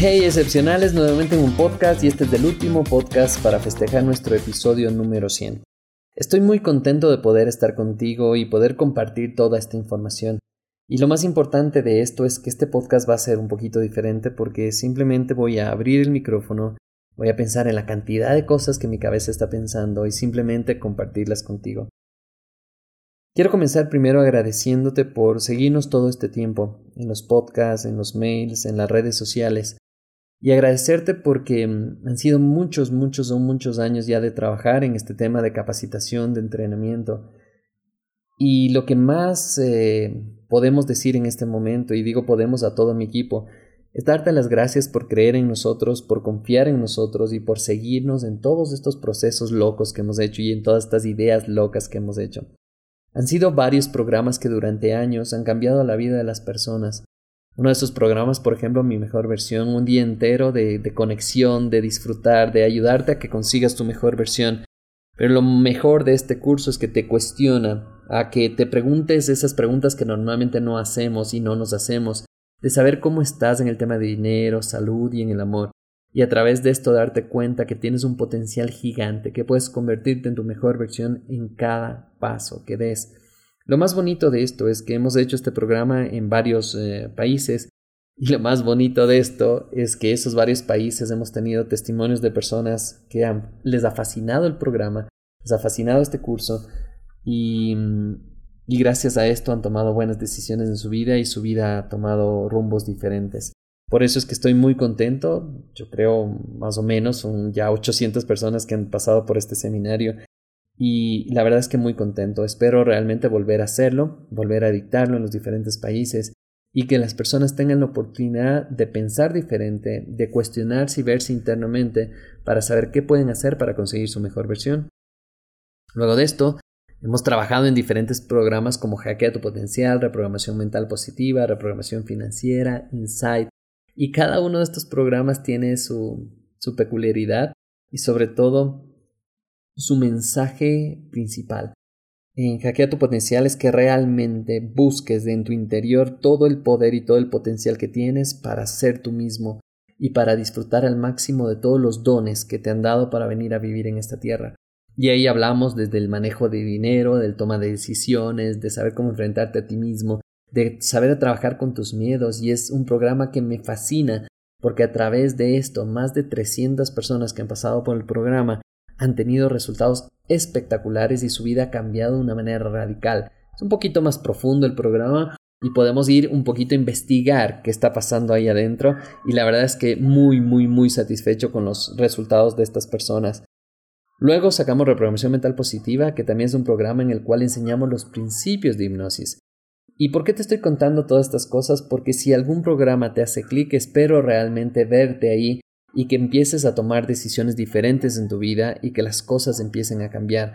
Hey excepcionales, nuevamente en un podcast y este es el último podcast para festejar nuestro episodio número 100. Estoy muy contento de poder estar contigo y poder compartir toda esta información. Y lo más importante de esto es que este podcast va a ser un poquito diferente porque simplemente voy a abrir el micrófono, voy a pensar en la cantidad de cosas que mi cabeza está pensando y simplemente compartirlas contigo. Quiero comenzar primero agradeciéndote por seguirnos todo este tiempo, en los podcasts, en los mails, en las redes sociales y agradecerte porque mm, han sido muchos, muchos, son muchos años ya de trabajar en este tema de capacitación, de entrenamiento. Y lo que más eh, podemos decir en este momento, y digo podemos a todo mi equipo, es darte las gracias por creer en nosotros, por confiar en nosotros y por seguirnos en todos estos procesos locos que hemos hecho y en todas estas ideas locas que hemos hecho. Han sido varios programas que durante años han cambiado la vida de las personas uno de esos programas, por ejemplo, mi mejor versión, un día entero de, de conexión, de disfrutar, de ayudarte a que consigas tu mejor versión. Pero lo mejor de este curso es que te cuestiona, a que te preguntes esas preguntas que normalmente no hacemos y no nos hacemos, de saber cómo estás en el tema de dinero, salud y en el amor, y a través de esto darte cuenta que tienes un potencial gigante, que puedes convertirte en tu mejor versión en cada paso que des. Lo más bonito de esto es que hemos hecho este programa en varios eh, países y lo más bonito de esto es que esos varios países hemos tenido testimonios de personas que les ha fascinado el programa, les ha fascinado este curso y, y gracias a esto han tomado buenas decisiones en su vida y su vida ha tomado rumbos diferentes. Por eso es que estoy muy contento. Yo creo más o menos son ya 800 personas que han pasado por este seminario y la verdad es que muy contento. Espero realmente volver a hacerlo, volver a dictarlo en los diferentes países y que las personas tengan la oportunidad de pensar diferente, de cuestionarse y verse internamente para saber qué pueden hacer para conseguir su mejor versión. Luego de esto, hemos trabajado en diferentes programas como Hackea tu potencial, reprogramación mental positiva, reprogramación financiera, Insight, y cada uno de estos programas tiene su, su peculiaridad y sobre todo su mensaje principal. En Hackea tu potencial es que realmente busques en tu interior todo el poder y todo el potencial que tienes para ser tú mismo y para disfrutar al máximo de todos los dones que te han dado para venir a vivir en esta tierra. Y ahí hablamos desde el manejo de dinero, del toma de decisiones, de saber cómo enfrentarte a ti mismo, de saber trabajar con tus miedos y es un programa que me fascina porque a través de esto más de 300 personas que han pasado por el programa han tenido resultados espectaculares y su vida ha cambiado de una manera radical. Es un poquito más profundo el programa y podemos ir un poquito a investigar qué está pasando ahí adentro y la verdad es que muy muy muy satisfecho con los resultados de estas personas. Luego sacamos reprogramación mental positiva, que también es un programa en el cual enseñamos los principios de hipnosis. ¿Y por qué te estoy contando todas estas cosas? Porque si algún programa te hace clic, espero realmente verte ahí y que empieces a tomar decisiones diferentes en tu vida y que las cosas empiecen a cambiar.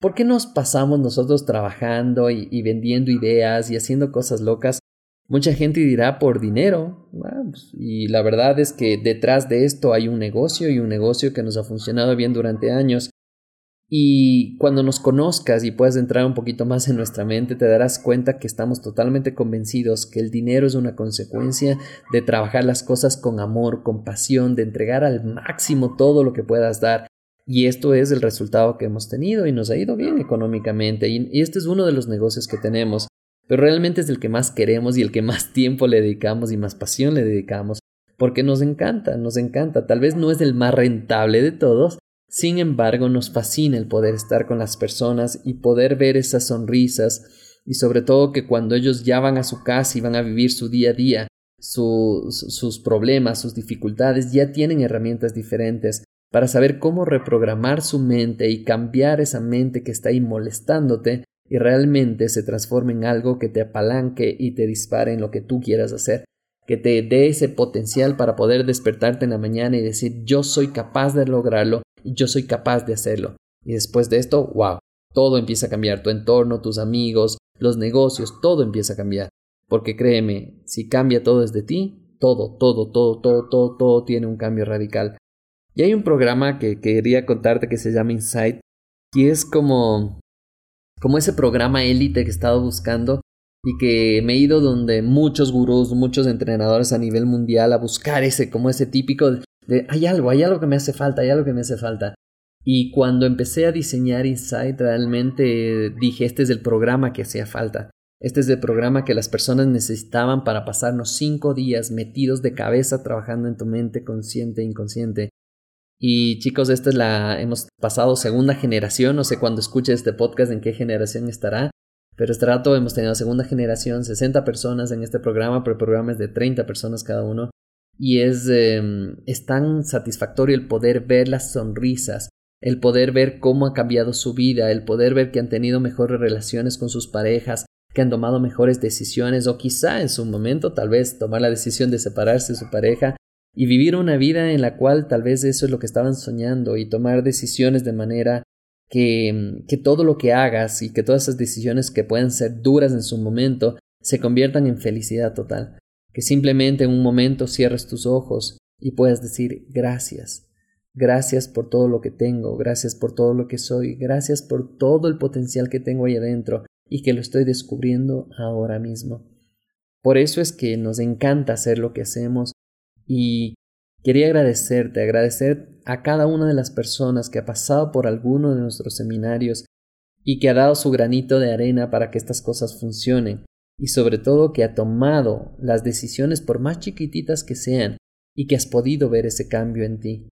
¿Por qué nos pasamos nosotros trabajando y, vendiendo ideas y haciendo cosas locas? Mucha gente dirá por dinero, pues, y la verdad es que detrás de esto hay un negocio y un negocio que nos ha funcionado bien durante años y cuando nos conozcas y puedas entrar un poquito más en nuestra mente, te darás cuenta que estamos totalmente convencidos que el dinero es una consecuencia de trabajar las cosas con amor, con pasión, de entregar al máximo todo lo que puedas dar. Y esto es el resultado que hemos tenido y nos ha ido bien económicamente. Y, este es uno de los negocios que tenemos. Pero realmente es el que más queremos y el que más tiempo le dedicamos y más pasión le dedicamos. Porque nos encanta, nos encanta. Tal vez no es el más rentable de todos, sin embargo, nos fascina el poder estar con las personas y poder ver esas sonrisas y sobre todo que cuando ellos ya van a su casa y van a vivir su día a día, sus problemas, sus dificultades, ya tienen herramientas diferentes para saber cómo reprogramar su mente y cambiar esa mente que está ahí molestándote y realmente se transforme en algo que te apalanque y te dispare en lo que tú quieras hacer. que te dé ese potencial para poder despertarte en la mañana y decir yo soy capaz de lograrlo yo soy capaz de hacerlo. Y después de esto, wow, todo empieza a cambiar, tu entorno, tus amigos, los negocios, todo empieza a cambiar. Porque créeme, si cambia todo desde ti, todo, todo, todo, todo, todo, todo tiene un cambio radical. Y hay un programa que quería contarte que se llama Insight, y es como, como ese programa élite que he estado buscando y que me he ido donde muchos gurús, muchos entrenadores a nivel mundial a buscar ese, como ese típico hay algo, hay algo que me hace falta, hay algo que me hace falta. Y cuando empecé a diseñar Insight, realmente dije, este es el programa que hacía falta. Este es el programa que las personas necesitaban para pasarnos cinco días metidos de cabeza trabajando en tu mente consciente e inconsciente. Y chicos, esta es la, hemos pasado segunda generación, no sé cuándo escuche este podcast en qué generación estará, pero este rato hemos tenido segunda generación, 60 personas en este programa, pero el programa es de 30 personas cada uno. Y es, em, es tan satisfactorio el poder ver las sonrisas, el poder ver cómo ha cambiado su vida, el poder ver que han tenido mejores relaciones con sus parejas, que han tomado mejores decisiones o quizá en su momento tal vez tomar la decisión de separarse de su pareja y vivir una vida en la cual tal vez eso es lo que estaban soñando y tomar decisiones de manera que, que todo lo que hagas y que todas esas decisiones que pueden ser duras en su momento se conviertan en felicidad total. Que simplemente en un momento cierres tus ojos y puedas decir gracias. Gracias por todo lo que tengo, gracias por todo lo que soy, gracias por todo el potencial que tengo ahí adentro y que lo estoy descubriendo ahora mismo. Por eso es que nos encanta hacer lo que hacemos y quería agradecerte, agradecer a cada una de las personas que ha pasado por alguno de nuestros seminarios y que ha dado su granito de arena para que estas cosas funcionen, y sobre todo que ha tomado las decisiones por más chiquititas que sean y que has podido ver ese cambio en ti.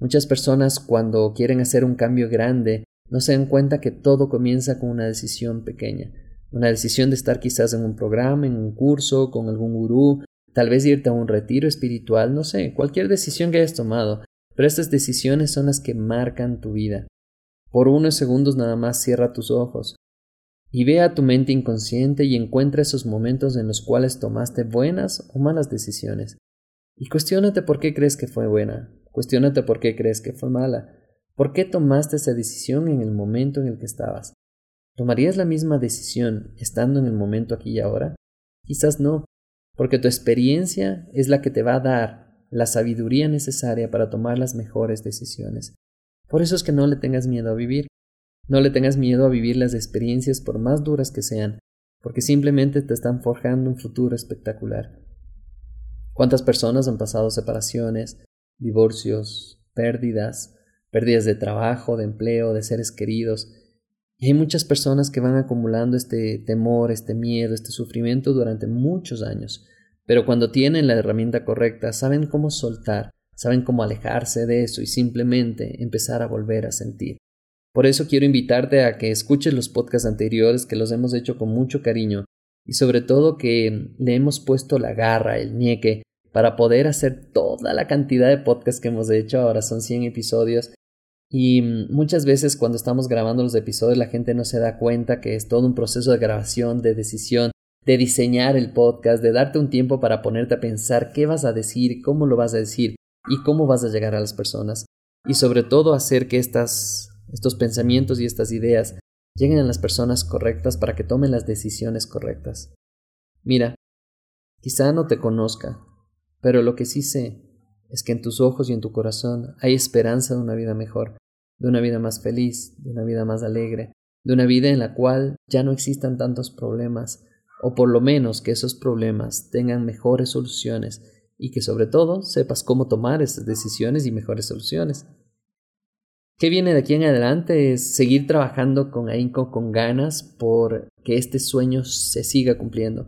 Muchas personas cuando quieren hacer un cambio grande no se dan cuenta que todo comienza con una decisión pequeña, una decisión de estar quizás en un programa, en un curso, con algún gurú, tal vez irte a un retiro espiritual, no sé, cualquier decisión que hayas tomado, pero estas decisiones son las que marcan tu vida. Por unos segundos nada más cierra tus ojos y ve a tu mente inconsciente y encuentra esos momentos en los cuales tomaste buenas o malas decisiones. Y cuestiónate por qué crees que fue buena, cuestiónate por qué crees que fue mala, por qué tomaste esa decisión en el momento en el que estabas. ¿Tomarías la misma decisión estando en el momento aquí y ahora? Quizás no, porque tu experiencia es la que te va a dar la sabiduría necesaria para tomar las mejores decisiones. Por eso es que no le tengas miedo a vivir. No le tengas miedo a vivir las experiencias por más duras que sean, porque simplemente te están forjando un futuro espectacular. ¿Cuántas personas han pasado separaciones, divorcios, pérdidas, pérdidas de trabajo, de empleo, de seres queridos? Y hay muchas personas que van acumulando este temor, este miedo, este sufrimiento durante muchos años. Pero cuando tienen la herramienta correcta, saben cómo soltar, saben cómo alejarse de eso y simplemente empezar a volver a sentir. Por eso quiero invitarte a que escuches los podcasts anteriores que los hemos hecho con mucho cariño y sobre todo que le hemos puesto la garra, el ñeque, para poder hacer toda la cantidad de podcasts que hemos hecho, ahora son 100 episodios, y muchas veces cuando estamos grabando los episodios la gente no se da cuenta que es todo un proceso de grabación, de decisión, de diseñar el podcast, de darte un tiempo para ponerte a pensar qué vas a decir, cómo lo vas a decir y cómo vas a llegar a las personas. Y sobre todo hacer que estas, estos pensamientos y estas ideas lleguen a las personas correctas para que tomen las decisiones correctas. Mira, quizá no te conozca, pero lo que sí sé es que en tus ojos y en tu corazón hay esperanza de una vida mejor, de una vida más feliz, de una vida más alegre, de una vida en la cual ya no existan tantos problemas, o por lo menos que esos problemas tengan mejores soluciones y que sobre todo sepas cómo tomar esas decisiones y mejores soluciones. ¿Qué viene de aquí en adelante? Es seguir trabajando con ahínco, con ganas, por que este sueño se siga cumpliendo.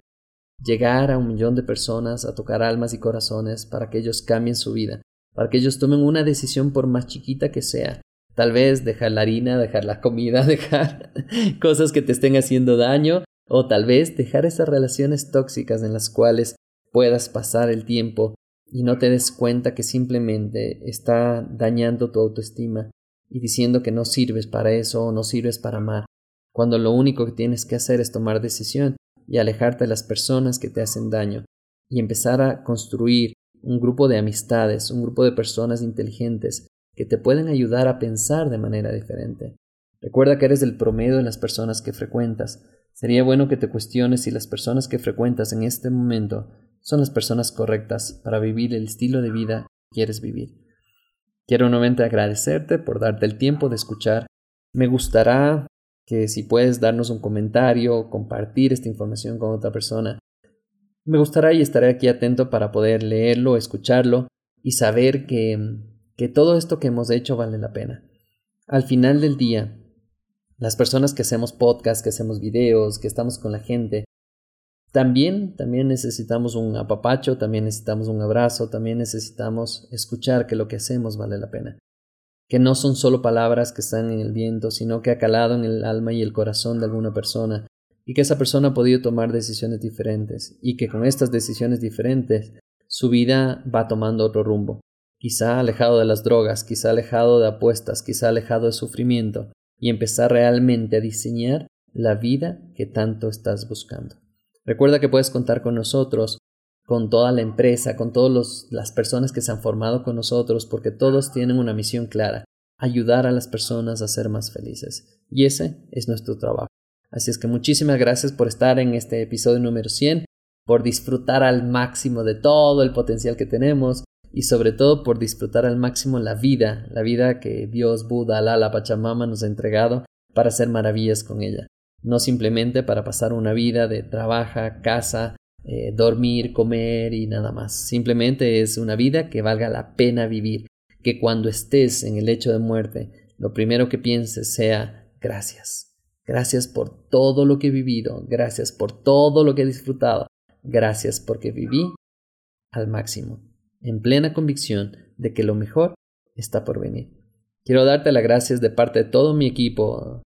Llegar a un millón de personas, a tocar almas y corazones para que ellos cambien su vida, para que ellos tomen una decisión por más chiquita que sea. Tal vez dejar la harina, dejar la comida, dejar cosas que te estén haciendo daño o tal vez dejar esas relaciones tóxicas en las cuales puedas pasar el tiempo y no te des cuenta que simplemente está dañando tu autoestima y diciendo que no sirves para eso o no sirves para amar, cuando lo único que tienes que hacer es tomar decisión y alejarte de las personas que te hacen daño. y empezar a construir un grupo de amistades, un grupo de personas inteligentes que te pueden ayudar a pensar de manera diferente. Recuerda que eres el promedio de las personas que frecuentas. Sería bueno que te cuestiones si las personas que frecuentas en este momento son las personas correctas para vivir el estilo de vida que quieres vivir. Quiero nuevamente agradecerte por darte el tiempo de escuchar. Me gustará que si puedes darnos un comentario, compartir esta información con otra persona. Me gustará y estaré aquí atento para poder leerlo, escucharlo y saber que, que todo esto que hemos hecho vale la pena. Al final del día, las personas que hacemos podcast, que hacemos videos, que estamos con la gente, también, también necesitamos un apapacho, también necesitamos un abrazo, también necesitamos escuchar que lo que hacemos vale la pena. Que no son solo palabras que están en el viento, sino que ha calado en el alma y el corazón de alguna persona, y que esa persona ha podido tomar decisiones diferentes, y que con estas decisiones diferentes su vida va tomando otro rumbo. Quizá alejado de las drogas, quizá alejado de apuestas, quizá alejado de sufrimiento, y empezar realmente a diseñar la vida que tanto estás buscando. Recuerda que puedes contar con nosotros, con toda la empresa, con todas las personas que se han formado con nosotros, porque todos tienen una misión clara, ayudar a las personas a ser más felices. Y ese es nuestro trabajo. Así es que muchísimas gracias por estar en este episodio número 100, por disfrutar al máximo de todo el potencial que tenemos y sobre todo por disfrutar al máximo la vida, la vida que Dios, Buda, Alá, la Pachamama nos ha entregado para hacer maravillas con ella. No simplemente para pasar una vida de trabaja, casa, eh, dormir, comer y nada más. Simplemente es una vida que valga la pena vivir, que cuando estés en el hecho de muerte, lo primero que pienses sea gracias. Gracias por todo lo que he vivido, gracias por todo lo que he disfrutado, gracias porque viví al máximo en plena convicción de que lo mejor está por venir. Quiero darte las gracias de parte de todo mi equipo,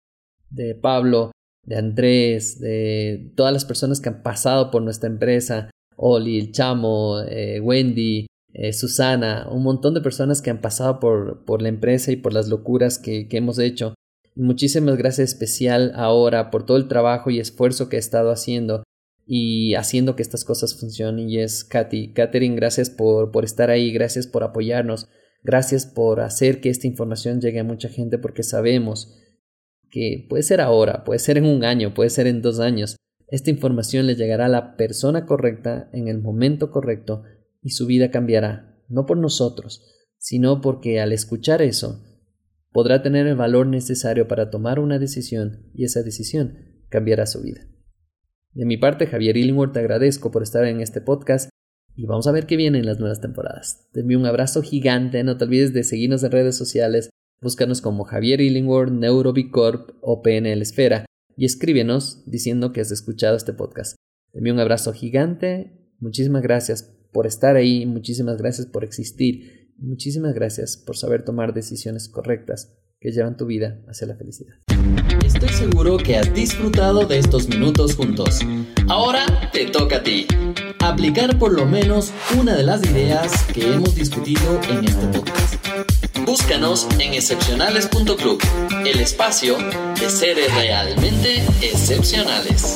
de Pablo, de Andrés, de todas las personas que han pasado por nuestra empresa, Oli, el Chamo, eh, Wendy, eh, Susana, un montón de personas que han pasado por, por la empresa y por las locuras que, que hemos hecho. Muchísimas gracias especial ahora por todo el trabajo y esfuerzo que he estado haciendo y haciendo que estas cosas funcionen. Y es Katy. Catherine, gracias por, por estar ahí, gracias por apoyarnos, gracias por hacer que esta información llegue a mucha gente porque sabemos que puede ser ahora, puede ser en un año, puede ser en dos años. Esta información le llegará a la persona correcta en el momento correcto y su vida cambiará, no por nosotros, sino porque al escuchar eso podrá tener el valor necesario para tomar una decisión y esa decisión cambiará su vida. De mi parte, Javier Illingworth, te agradezco por estar en este podcast y vamos a ver qué viene en las nuevas temporadas. Te envío un abrazo gigante, no te olvides de seguirnos en redes sociales, búscanos como Javier Illingworth, Neurobicorp o PNL Esfera y escríbenos diciendo que has escuchado este podcast. Te envío un abrazo gigante, muchísimas gracias por estar ahí, muchísimas gracias por existir, muchísimas gracias por saber tomar decisiones correctas que llevan tu vida hacia la felicidad. Estoy seguro que has disfrutado de estos minutos juntos. Ahora te toca a ti. Aplicar por lo menos una de las ideas que hemos discutido en este podcast. Búscanos en excepcionales.club, el espacio de seres realmente excepcionales.